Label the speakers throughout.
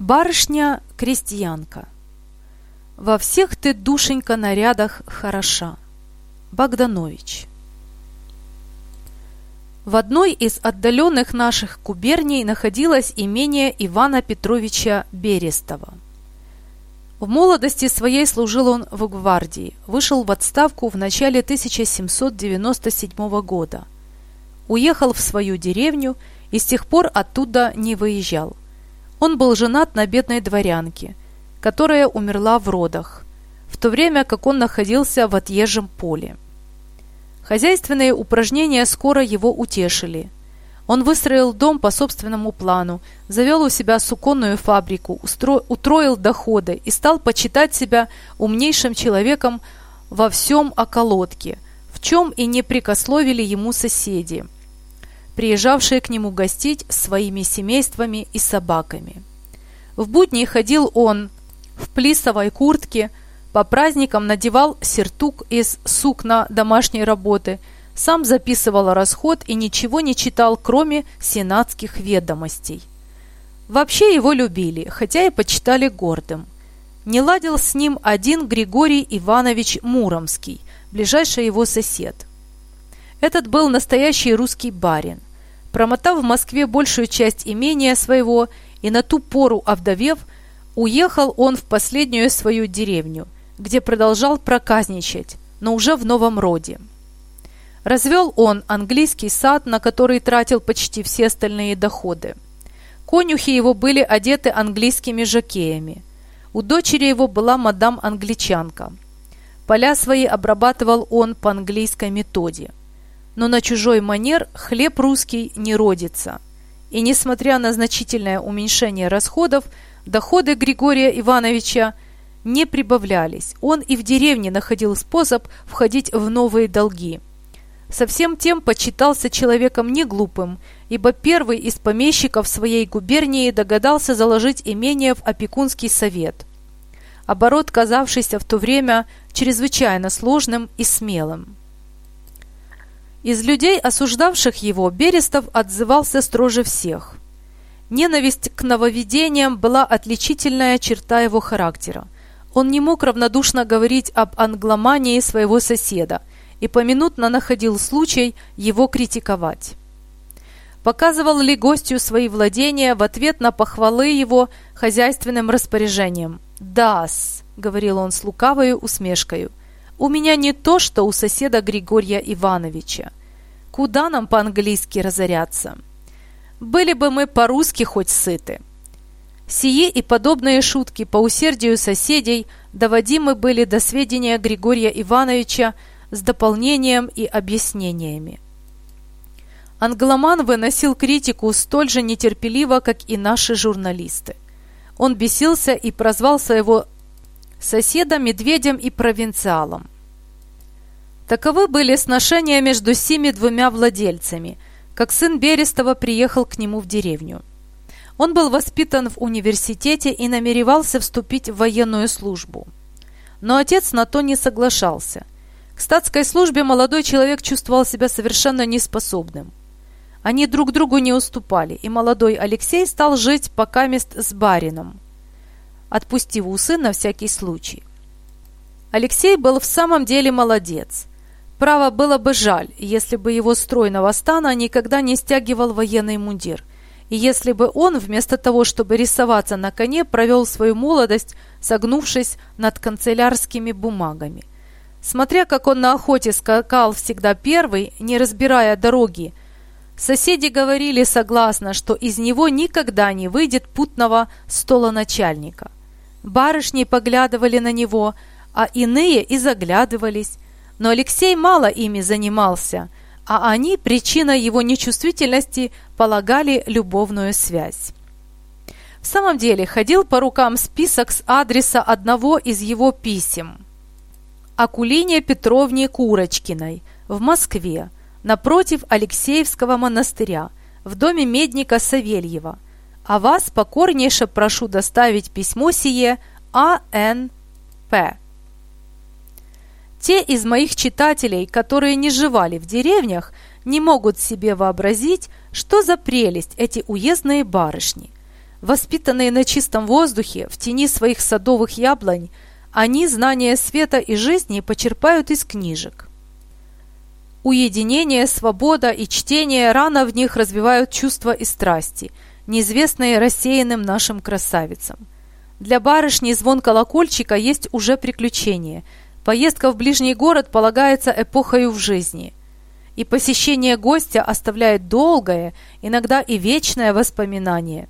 Speaker 1: Барышня-крестьянка. Во всех ты, душенька, нарядах хороша. Богданович. В одной из отдаленных наших губерний находилось имение Ивана Петровича Берестова. В молодости своей служил он в гвардии, вышел в отставку в начале 1797 года. Уехал в свою деревню и с тех пор оттуда не выезжал – он был женат на бедной дворянке, которая умерла в родах, в то время как он находился в отъезжем поле. Хозяйственные упражнения скоро его утешили. Он выстроил дом по собственному плану, завел у себя суконную фабрику, устро... утроил доходы и стал почитать себя умнейшим человеком во всем околотке, в чем и не прикословили ему соседи – приезжавшие к нему гостить своими семействами и собаками. В будни ходил он в плисовой куртке, по праздникам надевал сертук из сукна домашней работы, сам записывал расход и ничего не читал, кроме сенатских ведомостей. Вообще его любили, хотя и почитали гордым. Не ладил с ним один Григорий Иванович Муромский, ближайший его сосед – этот был настоящий русский барин. Промотав в Москве большую часть имения своего и на ту пору овдовев, уехал он в последнюю свою деревню, где продолжал проказничать, но уже в новом роде. Развел он английский сад, на который тратил почти все остальные доходы. Конюхи его были одеты английскими жакеями. У дочери его была мадам-англичанка. Поля свои обрабатывал он по английской методе – но на чужой манер хлеб русский не родится. И несмотря на значительное уменьшение расходов, доходы Григория Ивановича не прибавлялись. Он и в деревне находил способ входить в новые долги. Со всем тем почитался человеком не глупым, ибо первый из помещиков своей губернии догадался заложить имение в опекунский совет. Оборот, казавшийся в то время чрезвычайно сложным и смелым. Из людей, осуждавших его, Берестов отзывался строже всех. Ненависть к нововведениям была отличительная черта его характера. Он не мог равнодушно говорить об англомании своего соседа и поминутно находил случай его критиковать. Показывал ли гостю свои владения в ответ на похвалы его хозяйственным распоряжением? «Да-с», — говорил он с лукавою усмешкою, — у меня не то, что у соседа Григория Ивановича. Куда нам по-английски разоряться? Были бы мы по-русски хоть сыты. Сие и подобные шутки по усердию соседей доводимы были до сведения Григория Ивановича с дополнением и объяснениями. Англоман выносил критику столь же нетерпеливо, как и наши журналисты. Он бесился и прозвал своего соседа медведем и провинциалом. Таковы были сношения между сими двумя владельцами, как сын Берестова приехал к нему в деревню. Он был воспитан в университете и намеревался вступить в военную службу. Но отец на то не соглашался. К статской службе молодой человек чувствовал себя совершенно неспособным. Они друг другу не уступали, и молодой Алексей стал жить пока мест с барином, отпустив усы на всякий случай. Алексей был в самом деле молодец. Право было бы жаль, если бы его стройного стана никогда не стягивал военный мундир, и если бы он, вместо того, чтобы рисоваться на коне, провел свою молодость, согнувшись над канцелярскими бумагами. Смотря как он на охоте скакал всегда первый, не разбирая дороги, соседи говорили согласно, что из него никогда не выйдет путного столоначальника. Барышни поглядывали на него, а иные и заглядывались. Но Алексей мало ими занимался, а они, причиной его нечувствительности, полагали любовную связь. В самом деле ходил по рукам список с адреса одного из его писем. Акулине Петровне Курочкиной в Москве, напротив Алексеевского монастыря, в доме медника Савельева. А вас покорнейше прошу доставить письмо сие А.Н.П. Те из моих читателей, которые не живали в деревнях, не могут себе вообразить, что за прелесть эти уездные барышни. Воспитанные на чистом воздухе, в тени своих садовых яблонь, они знания света и жизни почерпают из книжек. Уединение, свобода и чтение рано в них развивают чувства и страсти, неизвестные рассеянным нашим красавицам. Для барышни звон колокольчика есть уже приключение. Поездка в ближний город полагается эпохою в жизни. И посещение гостя оставляет долгое, иногда и вечное воспоминание.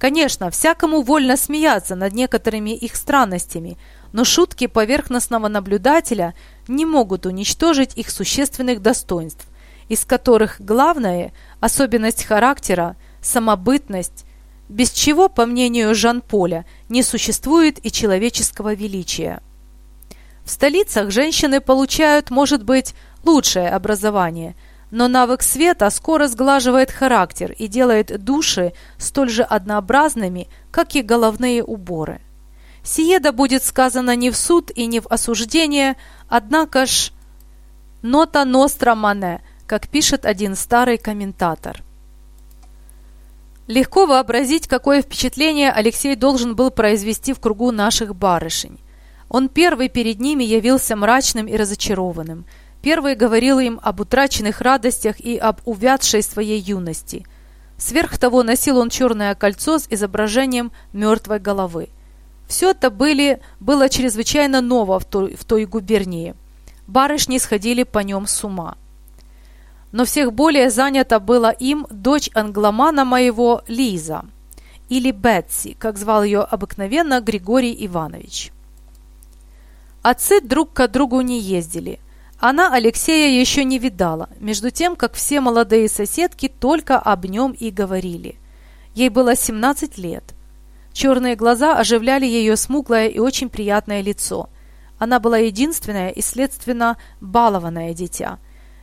Speaker 1: Конечно, всякому вольно смеяться над некоторыми их странностями, но шутки поверхностного наблюдателя не могут уничтожить их существенных достоинств, из которых главное – особенность характера, самобытность, без чего, по мнению Жан-Поля, не существует и человеческого величия. В столицах женщины получают, может быть, лучшее образование – но навык света скоро сглаживает характер и делает души столь же однообразными, как и головные уборы. Сие да будет сказано не в суд и не в осуждение, однако ж «нота ностра мане», как пишет один старый комментатор. Легко вообразить, какое впечатление Алексей должен был произвести в кругу наших барышень. Он первый перед ними явился мрачным и разочарованным – Первый говорил им об утраченных радостях и об увядшей своей юности. Сверх того носил он черное кольцо с изображением мертвой головы. Все это были, было чрезвычайно ново в той, в той губернии. Барышни сходили по нем с ума. Но всех более занята была им дочь англомана моего Лиза, или Бетси, как звал ее обыкновенно Григорий Иванович. Отцы друг к другу не ездили – она Алексея еще не видала, между тем, как все молодые соседки только об нем и говорили. Ей было 17 лет. Черные глаза оживляли ее смуглое и очень приятное лицо. Она была единственное и, следственно, балованное дитя.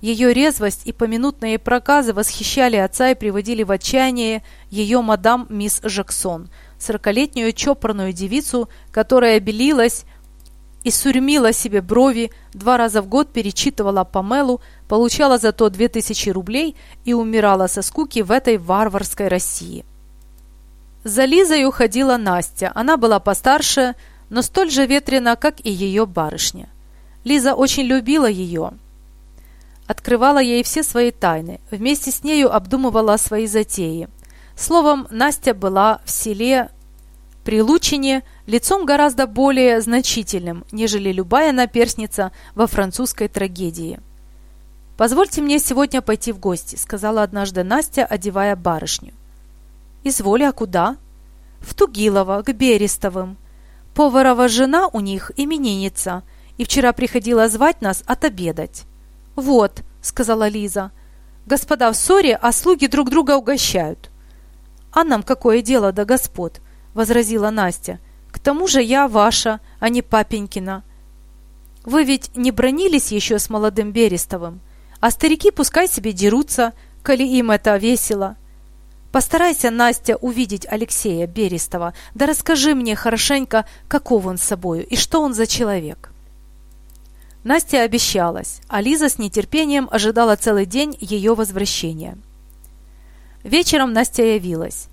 Speaker 1: Ее резвость и поминутные проказы восхищали отца и приводили в отчаяние ее мадам мисс Жаксон, сорокалетнюю чопорную девицу, которая белилась, и сурьмила себе брови, два раза в год перечитывала Памелу, получала зато две тысячи рублей и умирала со скуки в этой варварской России. За Лизой уходила Настя. Она была постарше, но столь же ветрена, как и ее барышня. Лиза очень любила ее. Открывала ей все свои тайны, вместе с нею обдумывала свои затеи. Словом, Настя была в селе при лицом гораздо более значительным, нежели любая наперсница во французской трагедии. «Позвольте мне сегодня пойти в гости», — сказала однажды Настя, одевая барышню. «Изволи, а куда?» «В Тугилово, к Берестовым. Поварова жена у них именинница, и вчера приходила звать нас отобедать». «Вот», — сказала Лиза, — «господа в ссоре, а слуги друг друга угощают». «А нам какое дело до господ?» — возразила Настя. «К тому же я ваша, а не папенькина. Вы ведь не бронились еще с молодым Берестовым, а старики пускай себе дерутся, коли им это весело. Постарайся, Настя, увидеть Алексея Берестова, да расскажи мне хорошенько, каков он с собою и что он за человек». Настя обещалась, а Лиза с нетерпением ожидала целый день ее возвращения. Вечером Настя явилась.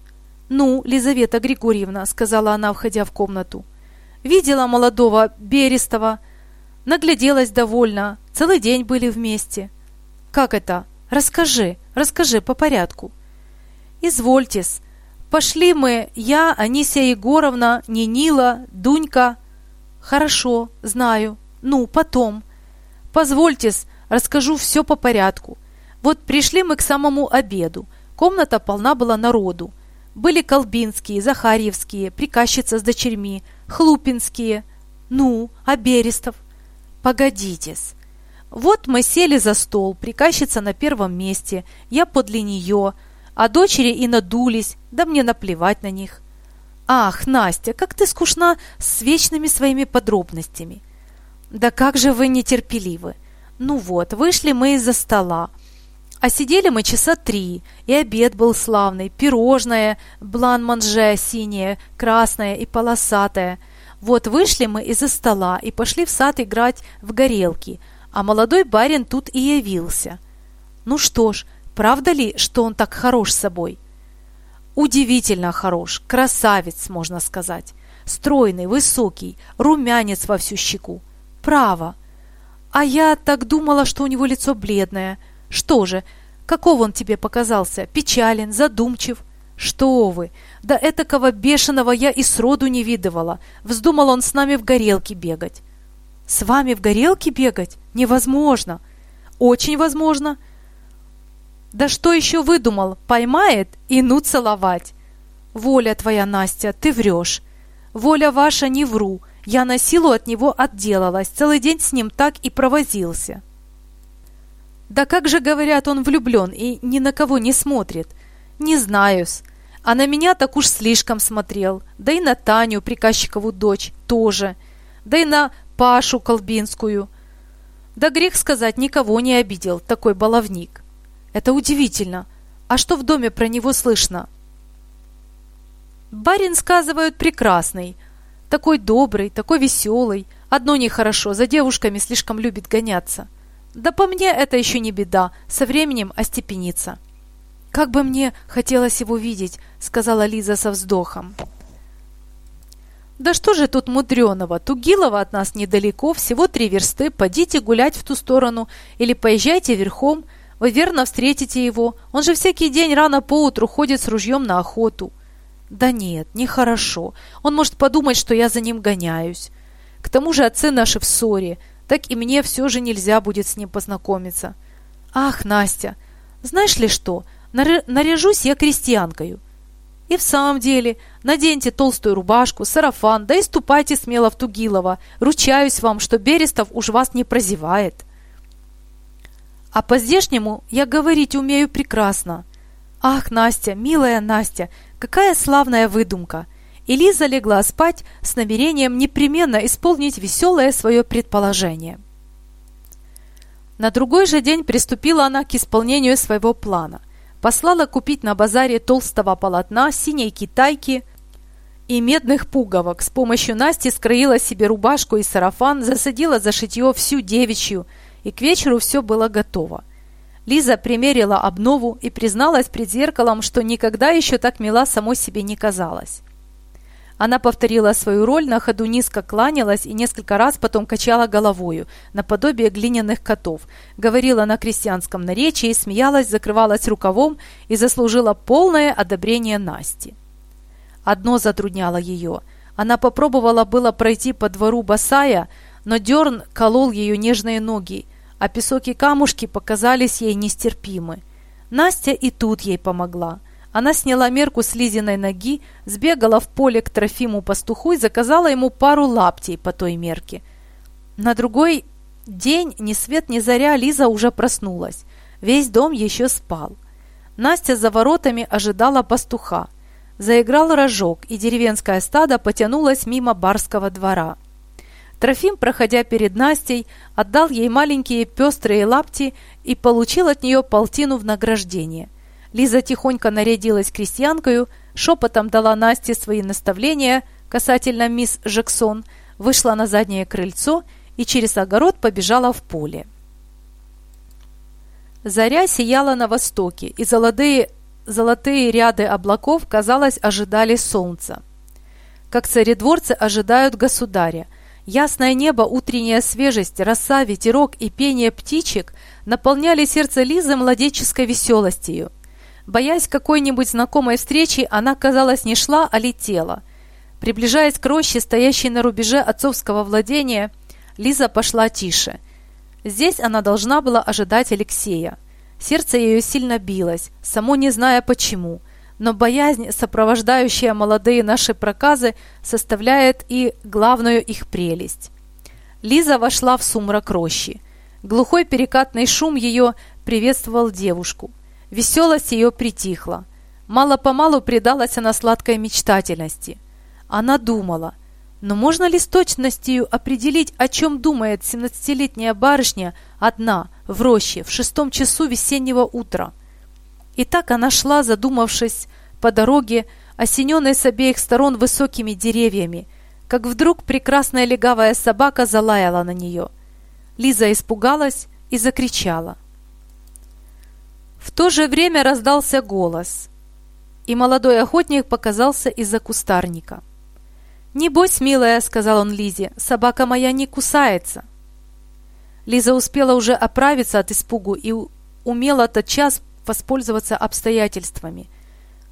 Speaker 1: «Ну, Лизавета Григорьевна», — сказала она, входя в комнату, — «видела молодого Берестова, нагляделась довольно, целый день были вместе». «Как это? Расскажи, расскажи по порядку». «Извольтесь. Пошли мы, я, Анисия Егоровна, Нинила, Дунька». «Хорошо, знаю. Ну, потом». «Позвольтесь, расскажу все по порядку. Вот пришли мы к самому обеду. Комната полна была народу. Были Колбинские, Захарьевские, приказчица с дочерьми, Хлупинские. Ну, а Берестов? Погодитесь. Вот мы сели за стол, приказчица на первом месте, я подле нее, а дочери и надулись, да мне наплевать на них. Ах, Настя, как ты скучна с вечными своими подробностями. Да как же вы нетерпеливы. Ну вот, вышли мы из-за стола. А сидели мы часа три, и обед был славный, пирожное, блан-манже синее, красное и полосатое. Вот вышли мы из-за стола и пошли в сад играть в горелки, а молодой барин тут и явился. Ну что ж, правда ли, что он так хорош собой? Удивительно хорош, красавец, можно сказать. Стройный, высокий, румянец во всю щеку. Право. А я так думала, что у него лицо бледное. Что же, каков он тебе показался? Печален, задумчив? Что вы! Да этакого бешеного я и сроду не видывала. Вздумал он с нами в горелке бегать. С вами в горелке бегать? Невозможно. Очень возможно. Да что еще выдумал? Поймает и ну целовать. Воля твоя, Настя, ты врешь. Воля ваша, не вру. Я на силу от него отделалась, целый день с ним так и провозился. Да как же, говорят, он влюблен и ни на кого не смотрит. Не знаю-с. А на меня так уж слишком смотрел. Да и на Таню, приказчикову дочь, тоже. Да и на Пашу Колбинскую. Да грех сказать, никого не обидел, такой баловник. Это удивительно. А что в доме про него слышно? Барин, сказывают, прекрасный. Такой добрый, такой веселый. Одно нехорошо, за девушками слишком любит гоняться. Да по мне это еще не беда, со временем остепенится. «Как бы мне хотелось его видеть», — сказала Лиза со вздохом. «Да что же тут мудреного? Тугилова от нас недалеко, всего три версты. Подите гулять в ту сторону или поезжайте верхом. Вы верно встретите его. Он же всякий день рано поутру ходит с ружьем на охоту». «Да нет, нехорошо. Он может подумать, что я за ним гоняюсь. К тому же отцы наши в ссоре. Так и мне все же нельзя будет с ним познакомиться». «Ах, Настя, знаешь ли что, наряжусь я крестьянкою. И в самом деле, наденьте толстую рубашку, сарафан, да и ступайте смело в Тугилово. Ручаюсь вам, что Берестов уж вас не прозевает. А по-здешнему я говорить умею прекрасно. Ах, Настя, милая Настя, какая славная выдумка! И легла спать с намерением непременно исполнить веселое свое предположение. На другой же день приступила она к исполнению своего плана послала купить на базаре толстого полотна, синей китайки и медных пуговок. С помощью Насти скроила себе рубашку и сарафан, засадила за шитье всю девичью, и к вечеру все было готово. Лиза примерила обнову и призналась пред зеркалом, что никогда еще так мила самой себе не казалась. Она повторила свою роль, на ходу низко кланялась и несколько раз потом качала головою, наподобие глиняных котов, говорила на крестьянском наречии, смеялась, закрывалась рукавом и заслужила полное одобрение Насти. Одно затрудняло ее. Она попробовала было пройти по двору босая, но дерн колол ее нежные ноги, а песок и камушки показались ей нестерпимы. Настя и тут ей помогла – она сняла мерку с Лизиной ноги, сбегала в поле к Трофиму пастуху и заказала ему пару лаптей по той мерке. На другой день ни свет ни заря Лиза уже проснулась. Весь дом еще спал. Настя за воротами ожидала пастуха. Заиграл рожок, и деревенское стадо потянулось мимо барского двора. Трофим, проходя перед Настей, отдал ей маленькие пестрые лапти и получил от нее полтину в награждение – Лиза тихонько нарядилась крестьянкою, шепотом дала Насте свои наставления касательно мисс Жексон, вышла на заднее крыльцо и через огород побежала в поле. Заря сияла на востоке, и золотые, золотые ряды облаков, казалось, ожидали солнца. Как царедворцы ожидают государя. Ясное небо, утренняя свежесть, роса, ветерок и пение птичек наполняли сердце Лизы младенческой веселостью. Боясь какой-нибудь знакомой встречи, она, казалось, не шла, а летела. Приближаясь к роще, стоящей на рубеже отцовского владения, Лиза пошла тише. Здесь она должна была ожидать Алексея. Сердце ее сильно билось, само не зная почему, но боязнь, сопровождающая молодые наши проказы, составляет и главную их прелесть. Лиза вошла в сумрак рощи. Глухой перекатный шум ее приветствовал девушку. Веселость ее притихла. Мало-помалу предалась она сладкой мечтательности. Она думала, но можно ли с точностью определить, о чем думает семнадцатилетняя барышня одна, в роще, в шестом часу весеннего утра? И так она шла, задумавшись, по дороге, осененной с обеих сторон высокими деревьями, как вдруг прекрасная легавая собака залаяла на нее. Лиза испугалась и закричала – в то же время раздался голос. и молодой охотник показался из-за кустарника. «Небось, милая», — сказал он Лизе, — «собака моя не кусается». Лиза успела уже оправиться от испугу и умела тотчас воспользоваться обстоятельствами.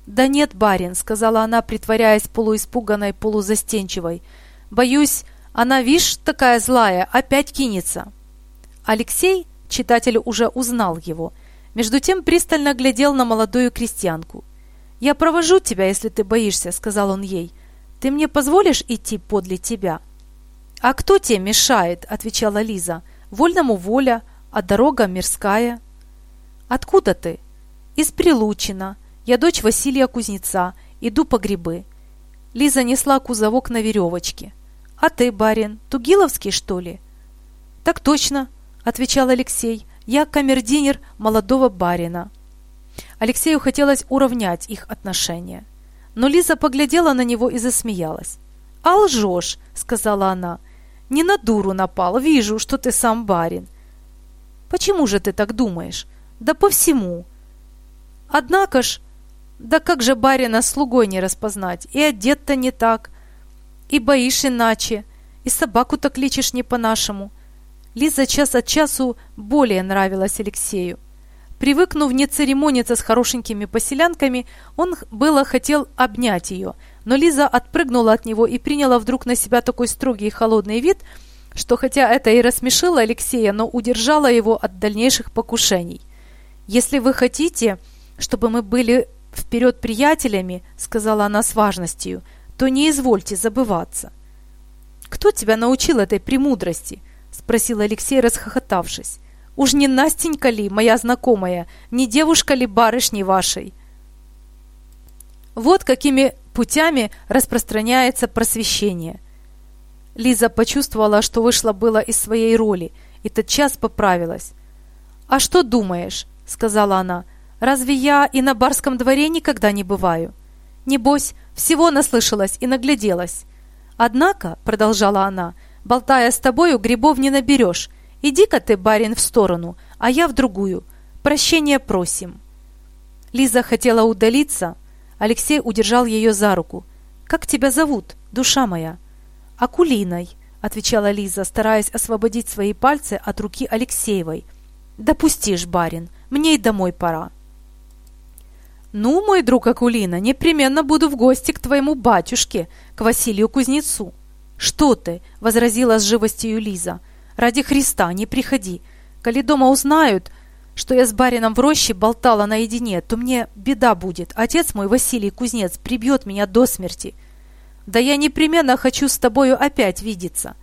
Speaker 1: «Да нет, барин», — сказала она, притворяясь полуиспуганной, полузастенчивой. «Боюсь, она, вишь, такая злая, опять кинется». Алексей, читатель уже узнал его, между тем пристально глядел на молодую крестьянку. «Я провожу тебя, если ты боишься», — сказал он ей. «Ты мне позволишь идти подле тебя?» «А кто тебе мешает?» — отвечала Лиза. «Вольному воля, а дорога мирская». «Откуда ты?» «Из Прилучина. Я дочь Василия Кузнеца. Иду по грибы». Лиза несла кузовок на веревочке. «А ты, барин, Тугиловский, что ли?» «Так точно», — отвечал Алексей. «Я камердинер молодого барина». Алексею хотелось уравнять их отношения. Но Лиза поглядела на него и засмеялась. «А лжешь», — сказала она. «Не на дуру напал, вижу, что ты сам барин». «Почему же ты так думаешь?» «Да по всему». «Однако ж, да как же барина слугой не распознать? И одет-то не так, и боишь иначе, и собаку-то кличешь не по-нашему». Лиза час от часу более нравилась Алексею. Привыкнув не церемониться с хорошенькими поселянками, он было хотел обнять ее, но Лиза отпрыгнула от него и приняла вдруг на себя такой строгий и холодный вид, что хотя это и рассмешило Алексея, но удержало его от дальнейших покушений. «Если вы хотите, чтобы мы были вперед приятелями, — сказала она с важностью, — то не извольте забываться». «Кто тебя научил этой премудрости?» — спросил Алексей, расхохотавшись. Уж не Настенька ли, моя знакомая, не девушка ли барышни вашей? Вот какими путями распространяется просвещение. Лиза почувствовала, что вышла было из своей роли, и тотчас поправилась. «А что думаешь?» — сказала она. «Разве я и на барском дворе никогда не бываю? Небось, всего наслышалась и нагляделась. Однако, — продолжала она, — болтая с тобою, грибов не наберешь, Иди-ка ты, барин, в сторону, а я в другую. Прощения просим». Лиза хотела удалиться. Алексей удержал ее за руку. «Как тебя зовут, душа моя?» «Акулиной», — отвечала Лиза, стараясь освободить свои пальцы от руки Алексеевой. «Допустишь, барин, мне и домой пора». «Ну, мой друг Акулина, непременно буду в гости к твоему батюшке, к Василию Кузнецу». «Что ты?» — возразила с живостью Лиза. Ради Христа, не приходи. Коли дома узнают, что я с барином в роще болтала наедине, то мне беда будет. Отец мой, Василий Кузнец, прибьет меня до смерти. Да я непременно хочу с тобою опять видеться.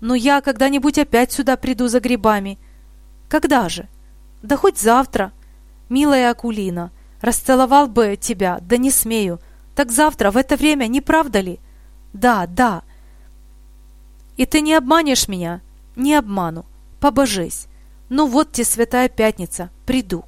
Speaker 1: Но я когда-нибудь опять сюда приду за грибами. Когда же? Да хоть завтра. Милая Акулина, расцеловал бы тебя, да не смею. Так завтра, в это время, не правда ли? Да, да. И ты не обманешь меня?» Не обману, побожись. Ну вот те святая пятница, приду.